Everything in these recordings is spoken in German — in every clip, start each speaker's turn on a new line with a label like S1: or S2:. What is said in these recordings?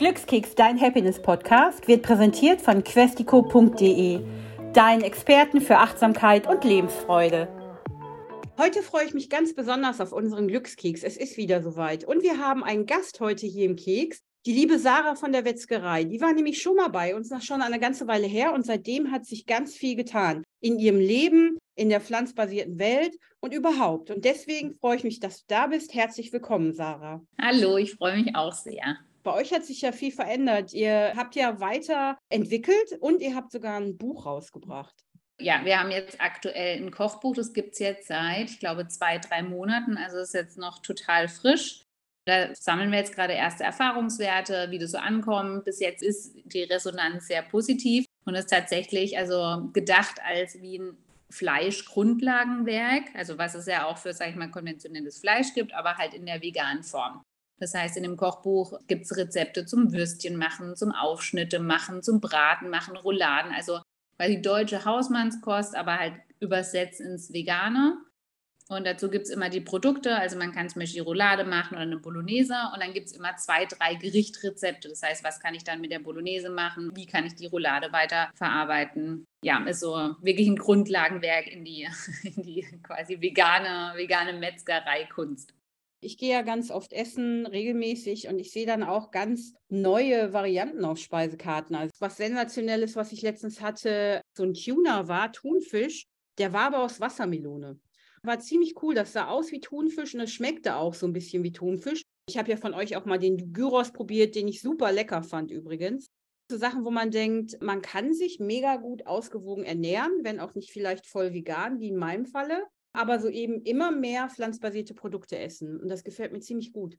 S1: Glückskeks, dein Happiness-Podcast, wird präsentiert von questico.de, deinen Experten für Achtsamkeit und Lebensfreude. Heute freue ich mich ganz besonders auf unseren Glückskeks. Es ist wieder soweit. Und wir haben einen Gast heute hier im Keks, die liebe Sarah von der Wetzgerei. Die war nämlich schon mal bei uns, nach schon eine ganze Weile her. Und seitdem hat sich ganz viel getan in ihrem Leben, in der pflanzbasierten Welt und überhaupt. Und deswegen freue ich mich, dass du da bist. Herzlich willkommen, Sarah.
S2: Hallo, ich freue mich auch sehr.
S1: Bei euch hat sich ja viel verändert. Ihr habt ja weiterentwickelt und ihr habt sogar ein Buch rausgebracht.
S2: Ja, wir haben jetzt aktuell ein Kochbuch, das gibt es jetzt seit, ich glaube, zwei, drei Monaten. Also ist jetzt noch total frisch. Da sammeln wir jetzt gerade erste Erfahrungswerte, wie das so ankommt. Bis jetzt ist die Resonanz sehr positiv und ist tatsächlich also gedacht als wie ein Fleischgrundlagenwerk, also was es ja auch für, sag ich mal, konventionelles Fleisch gibt, aber halt in der veganen Form. Das heißt, in dem Kochbuch gibt es Rezepte zum Würstchen machen, zum Aufschnitte machen, zum Braten machen, Rouladen, also quasi deutsche Hausmannskost, aber halt übersetzt ins Vegane. Und dazu gibt es immer die Produkte, also man kann zum Beispiel Roulade machen oder eine Bolognese und dann gibt es immer zwei, drei Gerichtrezepte. Das heißt, was kann ich dann mit der Bolognese machen? Wie kann ich die Roulade weiter verarbeiten? Ja, ist so wirklich ein Grundlagenwerk in die, in die quasi vegane, vegane Metzgereikunst.
S1: Ich gehe ja ganz oft essen, regelmäßig, und ich sehe dann auch ganz neue Varianten auf Speisekarten. Also was sensationelles, was ich letztens hatte, so ein Tuna war, Thunfisch, der war aber aus Wassermelone. War ziemlich cool, das sah aus wie Thunfisch und es schmeckte auch so ein bisschen wie Thunfisch. Ich habe ja von euch auch mal den Gyros probiert, den ich super lecker fand übrigens. So Sachen, wo man denkt, man kann sich mega gut ausgewogen ernähren, wenn auch nicht vielleicht voll vegan, wie in meinem Falle aber so eben immer mehr pflanzbasierte Produkte essen. Und das gefällt mir ziemlich gut.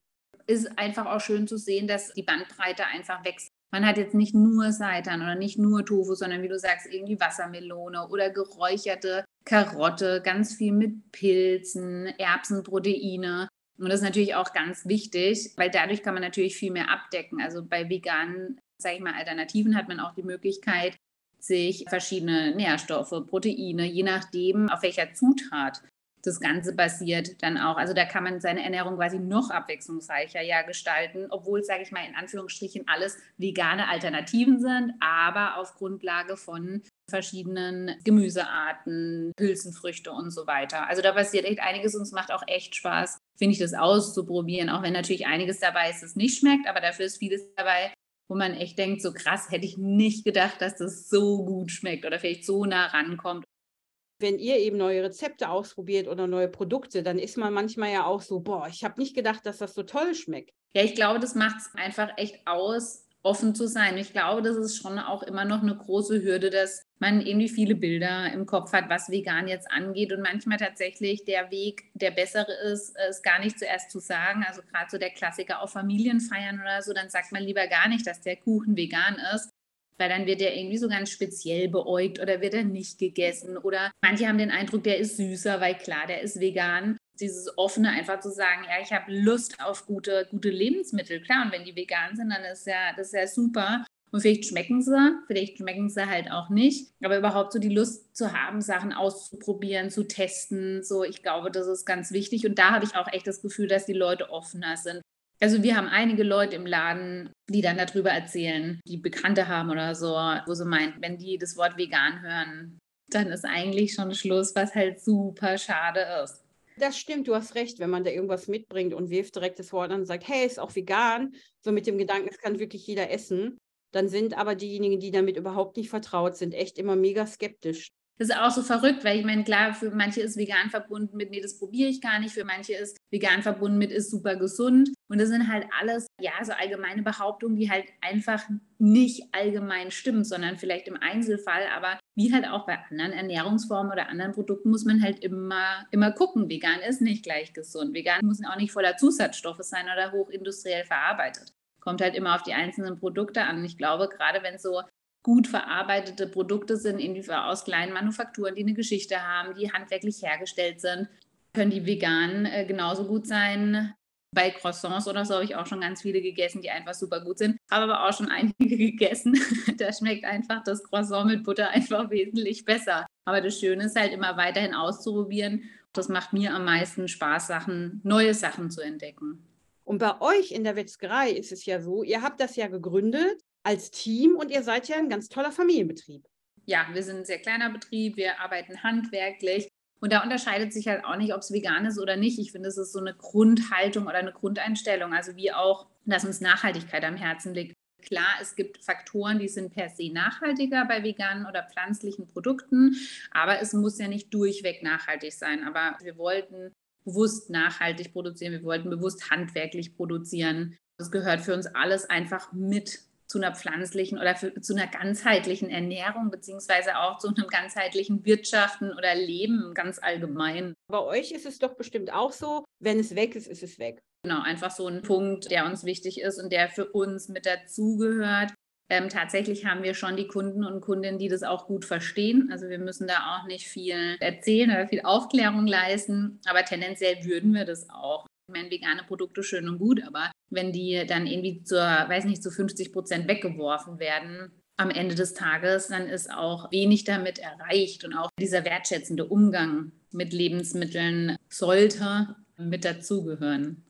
S2: Ist einfach auch schön zu sehen, dass die Bandbreite einfach wächst. Man hat jetzt nicht nur Seitan oder nicht nur Tofu, sondern wie du sagst, irgendwie Wassermelone oder geräucherte Karotte, ganz viel mit Pilzen, Erbsenproteine. Und das ist natürlich auch ganz wichtig, weil dadurch kann man natürlich viel mehr abdecken. Also bei veganen, sage ich mal, Alternativen hat man auch die Möglichkeit, sich verschiedene Nährstoffe, Proteine, je nachdem, auf welcher Zutat das Ganze basiert, dann auch. Also da kann man seine Ernährung quasi noch abwechslungsreicher ja gestalten, obwohl, sage ich mal, in Anführungsstrichen alles vegane Alternativen sind, aber auf Grundlage von verschiedenen Gemüsearten, Hülsenfrüchte und so weiter. Also da passiert echt einiges und es macht auch echt Spaß, finde ich, das auszuprobieren, auch wenn natürlich einiges dabei ist, das nicht schmeckt, aber dafür ist vieles dabei, wo man echt denkt, so krass, hätte ich nicht gedacht, dass das so gut schmeckt oder vielleicht so nah rankommt.
S1: Wenn ihr eben neue Rezepte ausprobiert oder neue Produkte, dann ist man manchmal ja auch so, boah, ich habe nicht gedacht, dass das so toll schmeckt.
S2: Ja, ich glaube, das macht es einfach echt aus, offen zu sein. Ich glaube, das ist schon auch immer noch eine große Hürde, dass man irgendwie viele Bilder im Kopf hat, was vegan jetzt angeht und manchmal tatsächlich der Weg, der bessere ist, es gar nicht zuerst zu sagen. Also gerade so der Klassiker auf Familienfeiern oder so, dann sagt man lieber gar nicht, dass der Kuchen vegan ist, weil dann wird der irgendwie so ganz speziell beäugt oder wird er nicht gegessen oder manche haben den Eindruck, der ist süßer, weil klar, der ist vegan dieses offene einfach zu sagen, ja, ich habe Lust auf gute, gute Lebensmittel. Klar, und wenn die vegan sind, dann ist ja, das ist ja super. Und vielleicht schmecken sie, vielleicht schmecken sie halt auch nicht. Aber überhaupt so die Lust zu haben, Sachen auszuprobieren, zu testen, so, ich glaube, das ist ganz wichtig. Und da habe ich auch echt das Gefühl, dass die Leute offener sind. Also wir haben einige Leute im Laden, die dann darüber erzählen, die Bekannte haben oder so, wo sie meinen, wenn die das Wort vegan hören, dann ist eigentlich schon Schluss, was halt super schade ist.
S1: Das stimmt, du hast recht, wenn man da irgendwas mitbringt und wirft direkt das Wort an und sagt, hey, ist auch vegan, so mit dem Gedanken, es kann wirklich jeder essen, dann sind aber diejenigen, die damit überhaupt nicht vertraut sind, echt immer mega skeptisch.
S2: Das ist auch so verrückt, weil ich meine, klar, für manche ist vegan verbunden mit, nee, das probiere ich gar nicht. Für manche ist vegan verbunden mit, ist super gesund. Und das sind halt alles, ja, so allgemeine Behauptungen, die halt einfach nicht allgemein stimmen, sondern vielleicht im Einzelfall. Aber wie halt auch bei anderen Ernährungsformen oder anderen Produkten muss man halt immer, immer gucken. Vegan ist nicht gleich gesund. Vegan muss auch nicht voller Zusatzstoffe sein oder hochindustriell verarbeitet. Kommt halt immer auf die einzelnen Produkte an. Ich glaube, gerade wenn so gut verarbeitete Produkte sind, irgendwie aus kleinen Manufakturen, die eine Geschichte haben, die handwerklich hergestellt sind, können die vegan äh, genauso gut sein. Bei Croissants oder so habe ich auch schon ganz viele gegessen, die einfach super gut sind. Habe aber auch schon einige gegessen. da schmeckt einfach das Croissant mit Butter einfach wesentlich besser. Aber das Schöne ist halt immer weiterhin auszuprobieren. Das macht mir am meisten Spaß, Sachen, neue Sachen zu entdecken.
S1: Und bei euch in der Wetzgerei ist es ja so, ihr habt das ja gegründet als Team und ihr seid ja ein ganz toller Familienbetrieb.
S2: Ja, wir sind ein sehr kleiner Betrieb, wir arbeiten handwerklich und da unterscheidet sich halt auch nicht, ob es vegan ist oder nicht. Ich finde, es ist so eine Grundhaltung oder eine Grundeinstellung, also wie auch, dass uns Nachhaltigkeit am Herzen liegt. Klar, es gibt Faktoren, die sind per se nachhaltiger bei veganen oder pflanzlichen Produkten, aber es muss ja nicht durchweg nachhaltig sein. Aber wir wollten bewusst nachhaltig produzieren, wir wollten bewusst handwerklich produzieren. Das gehört für uns alles einfach mit zu einer pflanzlichen oder für, zu einer ganzheitlichen Ernährung, beziehungsweise auch zu einem ganzheitlichen Wirtschaften oder Leben ganz allgemein.
S1: Bei euch ist es doch bestimmt auch so, wenn es weg ist, ist es weg.
S2: Genau, einfach so ein Punkt, der uns wichtig ist und der für uns mit dazugehört. Ähm, tatsächlich haben wir schon die Kunden und Kundinnen, die das auch gut verstehen. Also wir müssen da auch nicht viel erzählen oder viel Aufklärung leisten, aber tendenziell würden wir das auch. Ich meine, vegane Produkte schön und gut, aber wenn die dann irgendwie zur, weiß nicht, zu 50 Prozent weggeworfen werden, am Ende des Tages, dann ist auch wenig damit erreicht. Und auch dieser wertschätzende Umgang mit Lebensmitteln sollte mit dazugehören.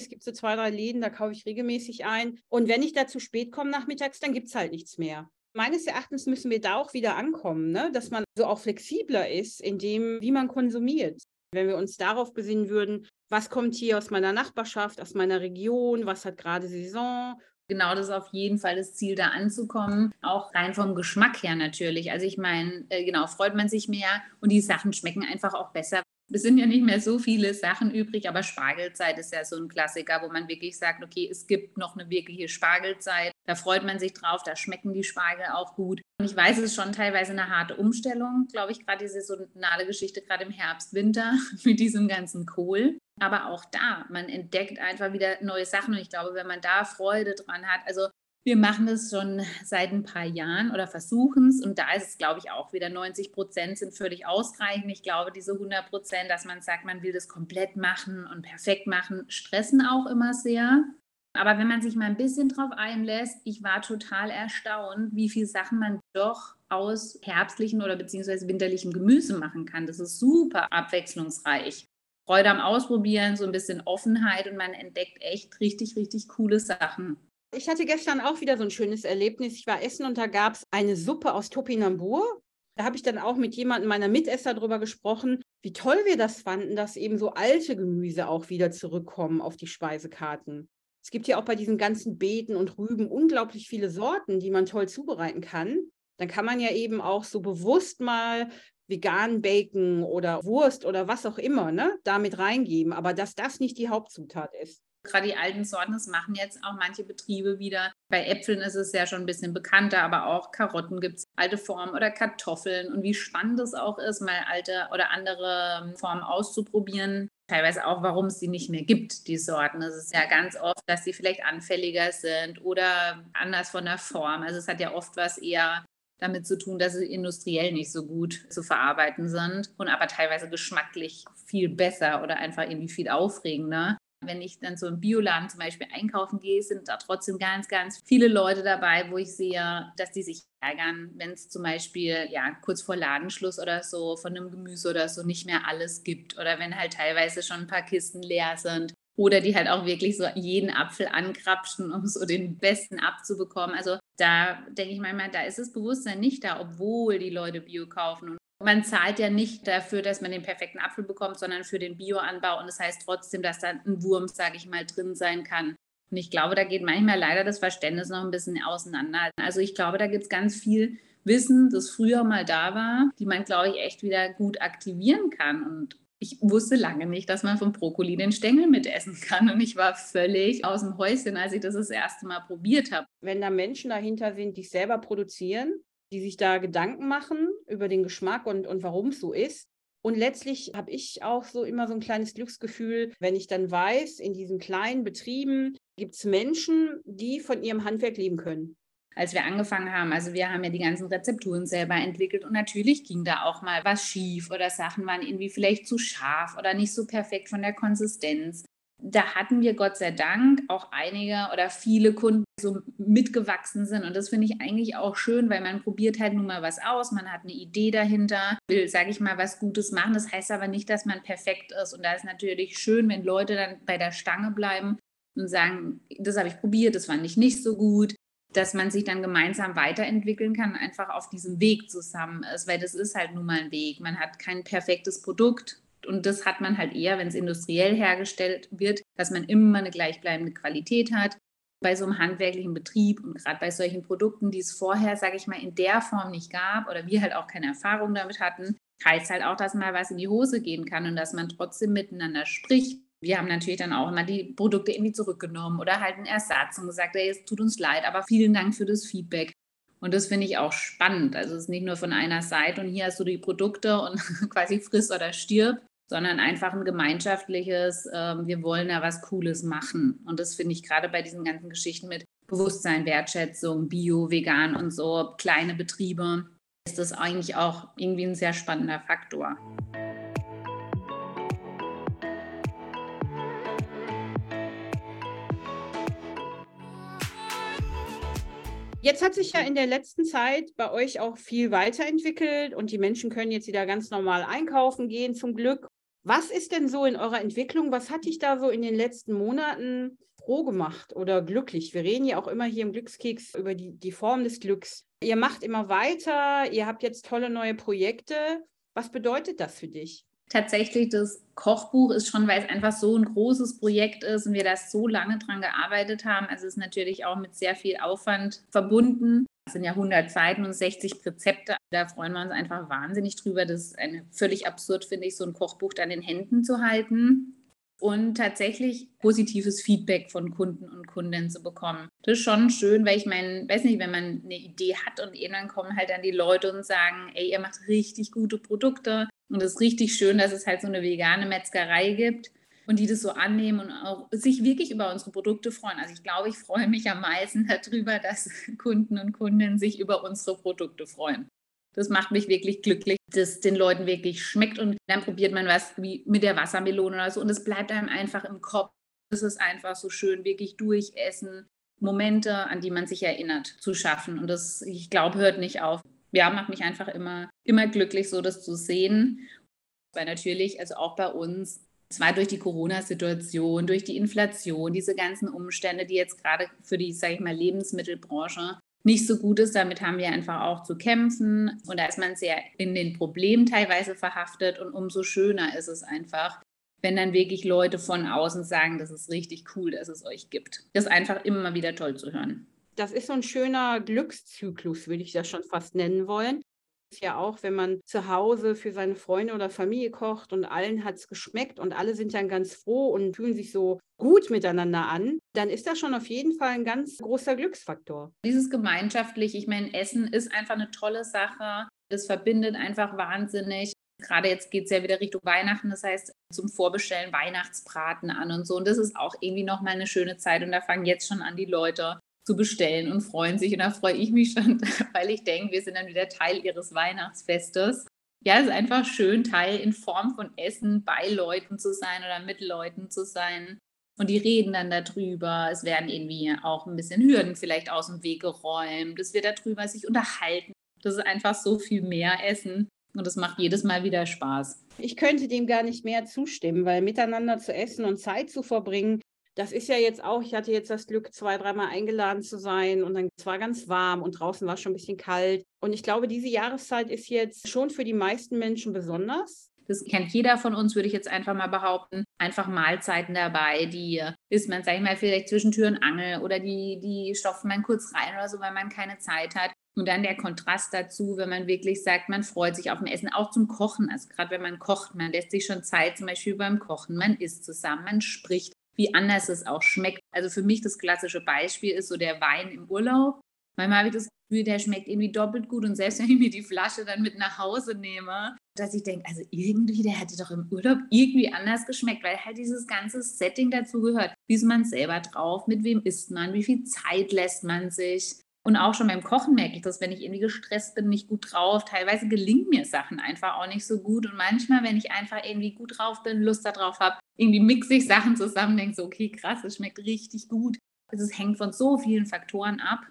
S1: Es gibt so zwei, drei Läden, da kaufe ich regelmäßig ein. Und wenn ich da zu spät komme nachmittags, dann gibt es halt nichts mehr. Meines Erachtens müssen wir da auch wieder ankommen, ne? dass man so auch flexibler ist in dem, wie man konsumiert. Wenn wir uns darauf besinnen würden, was kommt hier aus meiner Nachbarschaft, aus meiner Region, was hat gerade Saison.
S2: Genau, das ist auf jeden Fall das Ziel, da anzukommen. Auch rein vom Geschmack her natürlich. Also ich meine, äh, genau, freut man sich mehr und die Sachen schmecken einfach auch besser, es sind ja nicht mehr so viele Sachen übrig, aber Spargelzeit ist ja so ein Klassiker, wo man wirklich sagt, okay, es gibt noch eine wirkliche Spargelzeit. Da freut man sich drauf, da schmecken die Spargel auch gut. Und ich weiß, es ist schon teilweise eine harte Umstellung, glaube ich, gerade diese saisonale Geschichte, gerade im Herbst, Winter mit diesem ganzen Kohl. Aber auch da, man entdeckt einfach wieder neue Sachen. Und ich glaube, wenn man da Freude dran hat, also wir machen das schon seit ein paar Jahren oder versuchen es. Und da ist es, glaube ich, auch wieder 90 Prozent sind völlig ausreichend. Ich glaube, diese 100 Prozent, dass man sagt, man will das komplett machen und perfekt machen, stressen auch immer sehr. Aber wenn man sich mal ein bisschen drauf einlässt, ich war total erstaunt, wie viele Sachen man doch aus herbstlichen oder beziehungsweise winterlichem Gemüse machen kann. Das ist super abwechslungsreich. Freude am Ausprobieren, so ein bisschen Offenheit und man entdeckt echt richtig, richtig coole Sachen.
S1: Ich hatte gestern auch wieder so ein schönes Erlebnis. Ich war essen und da gab es eine Suppe aus Topinambur. Da habe ich dann auch mit jemandem meiner Mitesser darüber gesprochen, wie toll wir das fanden, dass eben so alte Gemüse auch wieder zurückkommen auf die Speisekarten. Es gibt ja auch bei diesen ganzen Beeten und Rüben unglaublich viele Sorten, die man toll zubereiten kann. Dann kann man ja eben auch so bewusst mal vegan Bacon oder Wurst oder was auch immer ne, damit reingeben, aber dass das nicht die Hauptzutat ist.
S2: Gerade die alten Sorten, das machen jetzt auch manche Betriebe wieder. Bei Äpfeln ist es ja schon ein bisschen bekannter, aber auch Karotten gibt es alte Formen oder Kartoffeln. Und wie spannend es auch ist, mal alte oder andere Formen auszuprobieren. Teilweise auch, warum es sie nicht mehr gibt, die Sorten. Es ist ja ganz oft, dass sie vielleicht anfälliger sind oder anders von der Form. Also es hat ja oft was eher damit zu tun, dass sie industriell nicht so gut zu verarbeiten sind und aber teilweise geschmacklich viel besser oder einfach irgendwie viel aufregender. Wenn ich dann so im Bioladen zum Beispiel einkaufen gehe, sind da trotzdem ganz, ganz viele Leute dabei, wo ich sehe, dass die sich ärgern, wenn es zum Beispiel ja kurz vor Ladenschluss oder so von einem Gemüse oder so nicht mehr alles gibt oder wenn halt teilweise schon ein paar Kisten leer sind oder die halt auch wirklich so jeden Apfel ankrapschen, um so den besten abzubekommen. Also da denke ich manchmal, da ist das Bewusstsein nicht da, obwohl die Leute Bio kaufen. Und man zahlt ja nicht dafür, dass man den perfekten Apfel bekommt, sondern für den Bioanbau. Und das heißt trotzdem, dass da ein Wurm, sage ich mal, drin sein kann. Und ich glaube, da geht manchmal leider das Verständnis noch ein bisschen auseinander. Also ich glaube, da gibt es ganz viel Wissen, das früher mal da war, die man, glaube ich, echt wieder gut aktivieren kann. Und ich wusste lange nicht, dass man vom Brokkoli den Stängel mitessen kann. Und ich war völlig aus dem Häuschen, als ich das das erste Mal probiert habe.
S1: Wenn da Menschen dahinter sind, die es selber produzieren, die sich da Gedanken machen über den Geschmack und, und warum es so ist. Und letztlich habe ich auch so immer so ein kleines Glücksgefühl, wenn ich dann weiß, in diesen kleinen Betrieben gibt es Menschen, die von ihrem Handwerk leben können
S2: als wir angefangen haben. Also wir haben ja die ganzen Rezepturen selber entwickelt und natürlich ging da auch mal was schief oder Sachen waren irgendwie vielleicht zu scharf oder nicht so perfekt von der Konsistenz. Da hatten wir Gott sei Dank auch einige oder viele Kunden, die so mitgewachsen sind. Und das finde ich eigentlich auch schön, weil man probiert halt nun mal was aus, man hat eine Idee dahinter, will, sage ich mal, was Gutes machen. Das heißt aber nicht, dass man perfekt ist. Und da ist natürlich schön, wenn Leute dann bei der Stange bleiben und sagen, das habe ich probiert, das fand ich nicht so gut, dass man sich dann gemeinsam weiterentwickeln kann, einfach auf diesem Weg zusammen ist, weil das ist halt nun mal ein Weg. Man hat kein perfektes Produkt und das hat man halt eher, wenn es industriell hergestellt wird, dass man immer eine gleichbleibende Qualität hat. Bei so einem handwerklichen Betrieb und gerade bei solchen Produkten, die es vorher, sage ich mal, in der Form nicht gab oder wir halt auch keine Erfahrung damit hatten, heißt halt auch, dass mal was in die Hose gehen kann und dass man trotzdem miteinander spricht. Wir haben natürlich dann auch immer die Produkte irgendwie zurückgenommen oder halt einen Ersatz und gesagt, ey, es tut uns leid, aber vielen Dank für das Feedback. Und das finde ich auch spannend. Also es ist nicht nur von einer Seite und hier hast du die Produkte und quasi friss oder stirb, sondern einfach ein gemeinschaftliches, äh, wir wollen ja was Cooles machen. Und das finde ich gerade bei diesen ganzen Geschichten mit Bewusstsein, Wertschätzung, Bio, Vegan und so, kleine Betriebe, ist das eigentlich auch irgendwie ein sehr spannender Faktor.
S1: Jetzt hat sich ja in der letzten Zeit bei euch auch viel weiterentwickelt und die Menschen können jetzt wieder ganz normal einkaufen gehen, zum Glück. Was ist denn so in eurer Entwicklung? Was hat dich da so in den letzten Monaten froh gemacht oder glücklich? Wir reden ja auch immer hier im Glückskeks über die, die Form des Glücks. Ihr macht immer weiter, ihr habt jetzt tolle neue Projekte. Was bedeutet das für dich?
S2: Tatsächlich, das Kochbuch ist schon, weil es einfach so ein großes Projekt ist und wir da so lange dran gearbeitet haben. Also es ist natürlich auch mit sehr viel Aufwand verbunden. Es sind ja 100 Seiten und 60 Rezepte. Da freuen wir uns einfach wahnsinnig drüber. Das ist eine, völlig absurd, finde ich, so ein Kochbuch dann in Händen zu halten und tatsächlich positives Feedback von Kunden und Kundinnen zu bekommen. Das ist schon schön, weil ich meine, weiß nicht, wenn man eine Idee hat und irgendwann kommen halt dann die Leute und sagen, ey, ihr macht richtig gute Produkte und es ist richtig schön, dass es halt so eine vegane Metzgerei gibt und die das so annehmen und auch sich wirklich über unsere Produkte freuen. Also ich glaube, ich freue mich am meisten darüber, dass Kunden und Kundinnen sich über unsere Produkte freuen. Das macht mich wirklich glücklich, dass den Leuten wirklich schmeckt und dann probiert man was wie mit der Wassermelone oder so und es bleibt einem einfach im Kopf. Es ist einfach so schön, wirklich durchessen, Momente, an die man sich erinnert, zu schaffen. Und das, ich glaube, hört nicht auf. Ja, macht mich einfach immer, immer glücklich, so das zu sehen. Weil natürlich, also auch bei uns, zwar durch die Corona-Situation, durch die Inflation, diese ganzen Umstände, die jetzt gerade für die, sage ich mal, Lebensmittelbranche nicht so gut ist. Damit haben wir einfach auch zu kämpfen. Und da ist man sehr in den Problemen teilweise verhaftet. Und umso schöner ist es einfach, wenn dann wirklich Leute von außen sagen, das ist richtig cool, dass es euch gibt. Das ist einfach immer wieder toll zu hören.
S1: Das ist so ein schöner Glückszyklus, würde ich das schon fast nennen wollen ist ja auch, wenn man zu Hause für seine Freunde oder Familie kocht und allen hat es geschmeckt und alle sind dann ganz froh und fühlen sich so gut miteinander an, dann ist das schon auf jeden Fall ein ganz großer Glücksfaktor.
S2: Dieses gemeinschaftlich, ich meine, Essen ist einfach eine tolle Sache. Das verbindet einfach wahnsinnig. Gerade jetzt geht es ja wieder Richtung Weihnachten, das heißt zum Vorbestellen Weihnachtsbraten an und so. Und das ist auch irgendwie nochmal eine schöne Zeit. Und da fangen jetzt schon an die Leute zu bestellen und freuen sich. Und da freue ich mich schon, weil ich denke, wir sind dann wieder Teil ihres Weihnachtsfestes. Ja, es ist einfach schön, Teil in Form von Essen bei Leuten zu sein oder mit Leuten zu sein. Und die reden dann darüber. Es werden irgendwie auch ein bisschen Hürden vielleicht aus dem Weg geräumt. Es wird darüber sich unterhalten. Das ist einfach so viel mehr Essen. Und das macht jedes Mal wieder Spaß.
S1: Ich könnte dem gar nicht mehr zustimmen, weil miteinander zu essen und Zeit zu verbringen, das ist ja jetzt auch, ich hatte jetzt das Glück, zwei, dreimal eingeladen zu sein und dann war ganz warm und draußen war es schon ein bisschen kalt. Und ich glaube, diese Jahreszeit ist jetzt schon für die meisten Menschen besonders.
S2: Das kennt jeder von uns, würde ich jetzt einfach mal behaupten. Einfach Mahlzeiten dabei, die isst man, sag ich mal, vielleicht zwischen Tür und Angel oder die, die stopft man kurz rein oder so, weil man keine Zeit hat. Und dann der Kontrast dazu, wenn man wirklich sagt, man freut sich auf dem Essen, auch zum Kochen. Also gerade wenn man kocht, man lässt sich schon Zeit, zum Beispiel beim Kochen, man isst zusammen, man spricht wie anders es auch schmeckt. Also für mich das klassische Beispiel ist so der Wein im Urlaub. Manchmal habe ich das Gefühl, der schmeckt irgendwie doppelt gut und selbst wenn ich mir die Flasche dann mit nach Hause nehme, dass ich denke, also irgendwie, der hätte doch im Urlaub irgendwie anders geschmeckt, weil halt dieses ganze Setting dazu gehört. Wie ist man selber drauf? Mit wem isst man? Wie viel Zeit lässt man sich? Und auch schon beim Kochen merke ich das, wenn ich irgendwie gestresst bin, nicht gut drauf. Teilweise gelingen mir Sachen einfach auch nicht so gut. Und manchmal, wenn ich einfach irgendwie gut drauf bin, Lust darauf habe, irgendwie mixe ich Sachen zusammen, denke so, okay, krass, es schmeckt richtig gut. Also es hängt von so vielen Faktoren ab,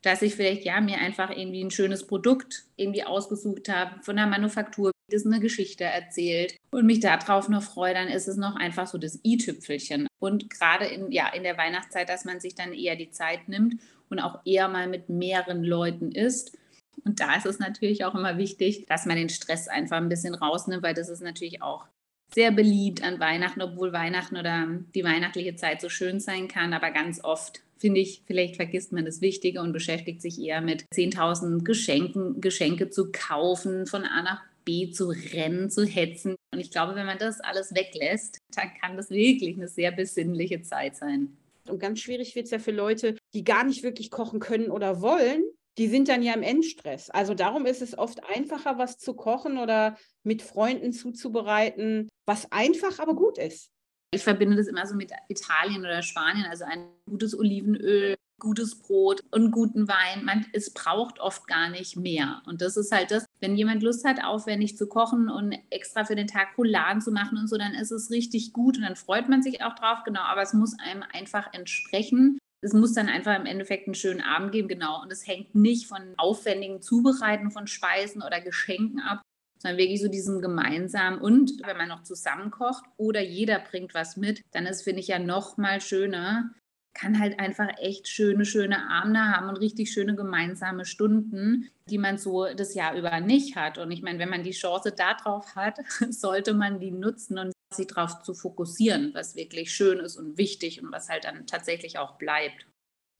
S2: dass ich vielleicht ja mir einfach irgendwie ein schönes Produkt irgendwie ausgesucht habe von der Manufaktur. Das eine Geschichte erzählt und mich darauf noch freue, dann ist es noch einfach so das i-Tüpfelchen. Und gerade in, ja, in der Weihnachtszeit, dass man sich dann eher die Zeit nimmt und auch eher mal mit mehreren Leuten isst. Und da ist es natürlich auch immer wichtig, dass man den Stress einfach ein bisschen rausnimmt, weil das ist natürlich auch sehr beliebt an Weihnachten, obwohl Weihnachten oder die weihnachtliche Zeit so schön sein kann. Aber ganz oft finde ich, vielleicht vergisst man das Wichtige und beschäftigt sich eher mit 10.000 Geschenken, Geschenke zu kaufen, von A nach B zu rennen, zu hetzen. Und ich glaube, wenn man das alles weglässt, dann kann das wirklich eine sehr besinnliche Zeit sein.
S1: Und ganz schwierig wird es ja für Leute, die gar nicht wirklich kochen können oder wollen. Die sind dann ja im Endstress. Also darum ist es oft einfacher, was zu kochen oder mit Freunden zuzubereiten, was einfach, aber gut ist.
S2: Ich verbinde das immer so mit Italien oder Spanien, also ein gutes Olivenöl, gutes Brot und guten Wein. Man, es braucht oft gar nicht mehr. Und das ist halt das, wenn jemand Lust hat, aufwendig zu kochen und extra für den Tag Rouladen zu machen und so, dann ist es richtig gut und dann freut man sich auch drauf, genau. Aber es muss einem einfach entsprechen. Es muss dann einfach im Endeffekt einen schönen Abend geben, genau. Und es hängt nicht von aufwendigen Zubereiten von Speisen oder Geschenken ab, sondern wirklich so diesen gemeinsamen. Und wenn man noch zusammen kocht oder jeder bringt was mit, dann ist, finde ich, ja noch mal schöner, kann halt einfach echt schöne, schöne Abende haben und richtig schöne gemeinsame Stunden, die man so das Jahr über nicht hat. Und ich meine, wenn man die Chance darauf hat, sollte man die nutzen und sich darauf zu fokussieren, was wirklich schön ist und wichtig und was halt dann tatsächlich auch bleibt.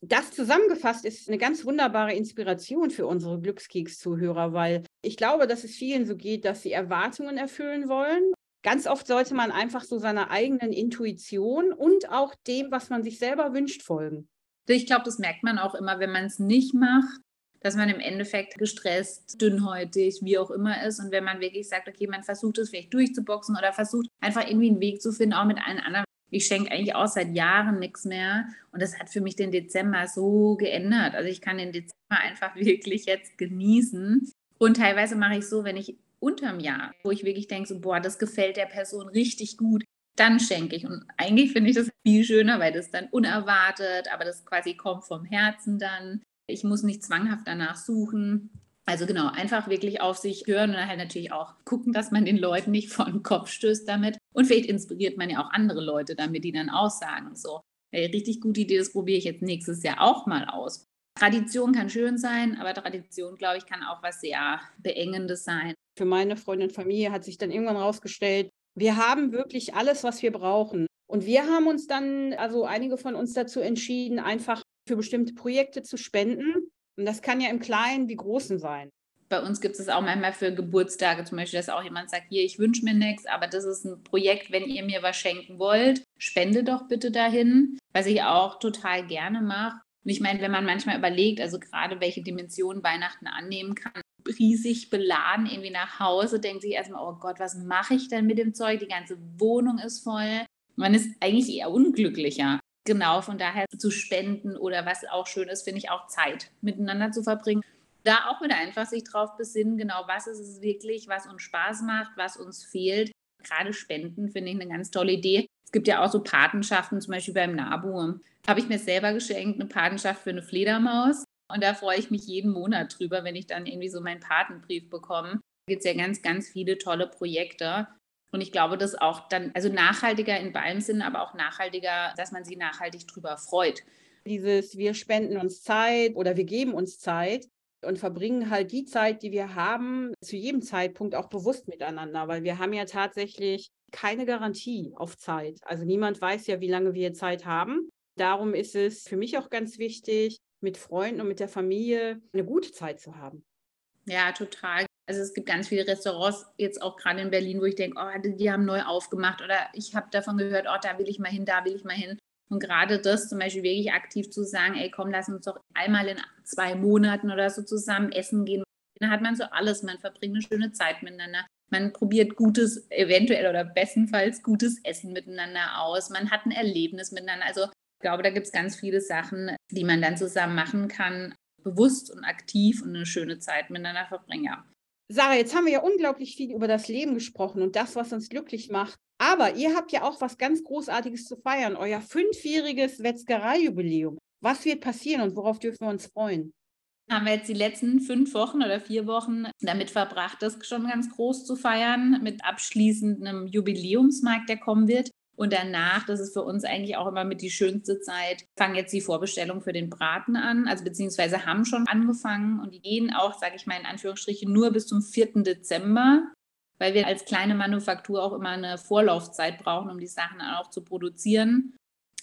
S1: Das zusammengefasst ist eine ganz wunderbare Inspiration für unsere Glückskeks-Zuhörer, weil ich glaube, dass es vielen so geht, dass sie Erwartungen erfüllen wollen Ganz oft sollte man einfach so seiner eigenen Intuition und auch dem, was man sich selber wünscht, folgen.
S2: Ich glaube, das merkt man auch immer, wenn man es nicht macht, dass man im Endeffekt gestresst, dünnhäutig, wie auch immer ist. Und wenn man wirklich sagt, okay, man versucht es vielleicht durchzuboxen oder versucht einfach irgendwie einen Weg zu finden, auch mit allen anderen. Ich schenke eigentlich auch seit Jahren nichts mehr. Und das hat für mich den Dezember so geändert. Also ich kann den Dezember einfach wirklich jetzt genießen. Und teilweise mache ich so, wenn ich unterm Jahr, wo ich wirklich denke, so, boah, das gefällt der Person richtig gut, dann schenke ich. Und eigentlich finde ich das viel schöner, weil das dann unerwartet, aber das quasi kommt vom Herzen dann. Ich muss nicht zwanghaft danach suchen. Also genau, einfach wirklich auf sich hören und halt natürlich auch gucken, dass man den Leuten nicht vor den Kopf stößt damit. Und vielleicht inspiriert man ja auch andere Leute damit, die dann auch sagen, so, hey, richtig gute Idee, das probiere ich jetzt nächstes Jahr auch mal aus. Tradition kann schön sein, aber Tradition, glaube ich, kann auch was sehr Beengendes sein
S1: für meine Freundin und Familie hat sich dann irgendwann rausgestellt, wir haben wirklich alles, was wir brauchen. Und wir haben uns dann, also einige von uns dazu entschieden, einfach für bestimmte Projekte zu spenden. Und das kann ja im Kleinen wie Großen sein.
S2: Bei uns gibt es auch manchmal für Geburtstage zum Beispiel, dass auch jemand sagt, hier, ich wünsche mir nichts, aber das ist ein Projekt, wenn ihr mir was schenken wollt, spende doch bitte dahin, was ich auch total gerne mache. Und ich meine, wenn man manchmal überlegt, also gerade welche Dimension Weihnachten annehmen kann, riesig beladen irgendwie nach Hause, denkt sich erstmal, oh Gott, was mache ich denn mit dem Zeug? Die ganze Wohnung ist voll. Man ist eigentlich eher unglücklicher. Genau, von daher zu spenden oder was auch schön ist, finde ich auch Zeit miteinander zu verbringen. Da auch wieder einfach sich drauf besinnen, genau, was ist es wirklich, was uns Spaß macht, was uns fehlt. Gerade Spenden finde ich eine ganz tolle Idee. Es gibt ja auch so Patenschaften, zum Beispiel beim NABU. Habe ich mir selber geschenkt, eine Patenschaft für eine Fledermaus. Und da freue ich mich jeden Monat drüber, wenn ich dann irgendwie so meinen Patenbrief bekomme. Da gibt es ja ganz, ganz viele tolle Projekte. Und ich glaube, dass auch dann, also nachhaltiger in beidem Sinn, aber auch nachhaltiger, dass man sich nachhaltig drüber freut.
S1: Dieses, wir spenden uns Zeit oder wir geben uns Zeit und verbringen halt die Zeit, die wir haben, zu jedem Zeitpunkt auch bewusst miteinander, weil wir haben ja tatsächlich keine Garantie auf Zeit. Also niemand weiß ja, wie lange wir Zeit haben. Darum ist es für mich auch ganz wichtig, mit Freunden und mit der Familie eine gute Zeit zu haben.
S2: Ja, total. Also es gibt ganz viele Restaurants, jetzt auch gerade in Berlin, wo ich denke, oh, die, haben neu aufgemacht oder ich habe davon gehört, oh, da will ich mal hin, da will ich mal hin. Und gerade das zum Beispiel wirklich aktiv zu sagen, ey, komm, lass uns doch einmal in zwei Monaten oder so zusammen essen gehen. Dann hat man so alles, man verbringt eine schöne Zeit miteinander. Man probiert gutes, eventuell oder bestenfalls gutes Essen miteinander aus. Man hat ein Erlebnis miteinander. Also glaube, da gibt es ganz viele Sachen, die man dann zusammen machen kann, bewusst und aktiv und eine schöne Zeit miteinander verbringen. Ja.
S1: Sarah, jetzt haben wir ja unglaublich viel über das Leben gesprochen und das, was uns glücklich macht. Aber ihr habt ja auch was ganz Großartiges zu feiern, euer fünfjähriges Wetzgerei-Jubiläum. Was wird passieren und worauf dürfen wir uns freuen?
S2: haben wir jetzt die letzten fünf Wochen oder vier Wochen damit verbracht, das schon ganz groß zu feiern mit abschließendem Jubiläumsmarkt, der kommen wird. Und danach, das ist für uns eigentlich auch immer mit die schönste Zeit, fangen jetzt die Vorbestellungen für den Braten an, also beziehungsweise haben schon angefangen und die gehen auch, sage ich mal in Anführungsstrichen, nur bis zum 4. Dezember, weil wir als kleine Manufaktur auch immer eine Vorlaufzeit brauchen, um die Sachen auch zu produzieren.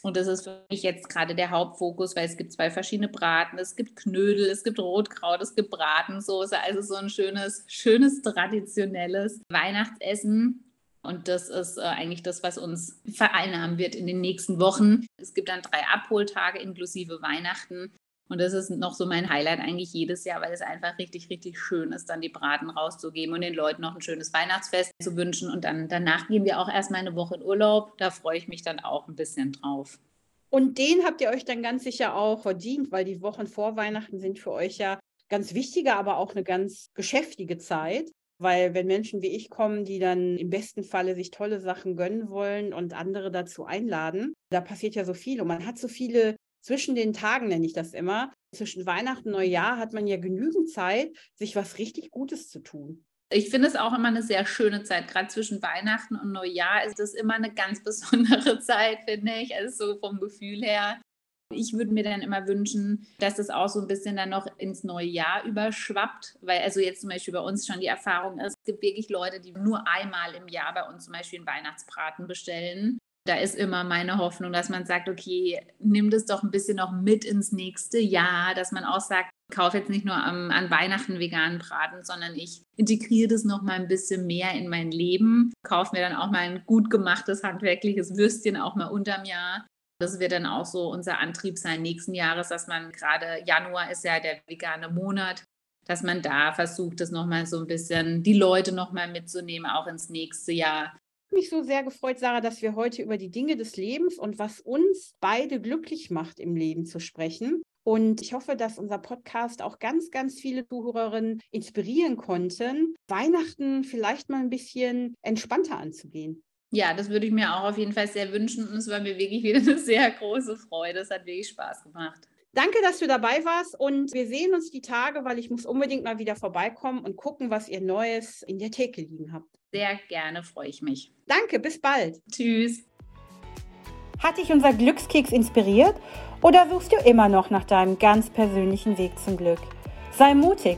S2: Und das ist für mich jetzt gerade der Hauptfokus, weil es gibt zwei verschiedene Braten. Es gibt Knödel, es gibt Rotkraut, es gibt Bratensoße. Also so ein schönes, schönes, traditionelles Weihnachtsessen. Und das ist äh, eigentlich das, was uns vereinnahmen wird in den nächsten Wochen. Es gibt dann drei Abholtage inklusive Weihnachten. Und das ist noch so mein Highlight eigentlich jedes Jahr, weil es einfach richtig, richtig schön ist, dann die Braten rauszugeben und den Leuten noch ein schönes Weihnachtsfest zu wünschen. Und dann danach gehen wir auch erstmal eine Woche in Urlaub. Da freue ich mich dann auch ein bisschen drauf.
S1: Und den habt ihr euch dann ganz sicher auch verdient, weil die Wochen vor Weihnachten sind für euch ja ganz wichtige, aber auch eine ganz geschäftige Zeit. Weil wenn Menschen wie ich kommen, die dann im besten Falle sich tolle Sachen gönnen wollen und andere dazu einladen, da passiert ja so viel und man hat so viele zwischen den Tagen nenne ich das immer, zwischen Weihnachten und Neujahr hat man ja genügend Zeit, sich was richtig Gutes zu tun.
S2: Ich finde es auch immer eine sehr schöne Zeit. Gerade zwischen Weihnachten und Neujahr ist es immer eine ganz besondere Zeit, finde ich. Also so vom Gefühl her. Ich würde mir dann immer wünschen, dass es auch so ein bisschen dann noch ins neue Jahr überschwappt, weil also jetzt zum Beispiel bei uns schon die Erfahrung ist, es gibt wirklich Leute, die nur einmal im Jahr bei uns zum Beispiel einen Weihnachtsbraten bestellen da ist immer meine Hoffnung, dass man sagt, okay, nimm das doch ein bisschen noch mit ins nächste Jahr, dass man auch sagt, kaufe jetzt nicht nur am, an Weihnachten veganen Braten, sondern ich integriere das noch mal ein bisschen mehr in mein Leben, kaufe mir dann auch mal ein gut gemachtes handwerkliches Würstchen auch mal unterm Jahr. Das wird dann auch so unser Antrieb sein nächsten Jahres, dass man gerade Januar ist ja der vegane Monat, dass man da versucht, das noch mal so ein bisschen die Leute noch mal mitzunehmen, auch ins nächste Jahr
S1: mich so sehr gefreut, Sarah, dass wir heute über die Dinge des Lebens und was uns beide glücklich macht im Leben zu sprechen. Und ich hoffe, dass unser Podcast auch ganz, ganz viele Zuhörerinnen inspirieren konnten, Weihnachten vielleicht mal ein bisschen entspannter anzugehen.
S2: Ja, das würde ich mir auch auf jeden Fall sehr wünschen. Und es war mir wirklich wieder eine sehr große Freude. Es hat wirklich Spaß gemacht.
S1: Danke, dass du dabei warst und wir sehen uns die Tage, weil ich muss unbedingt mal wieder vorbeikommen und gucken, was ihr Neues in der Theke liegen habt.
S2: Sehr gerne, freue ich mich.
S1: Danke, bis bald.
S2: Tschüss.
S1: Hat dich unser Glückskeks inspiriert oder suchst du immer noch nach deinem ganz persönlichen Weg zum Glück? Sei mutig.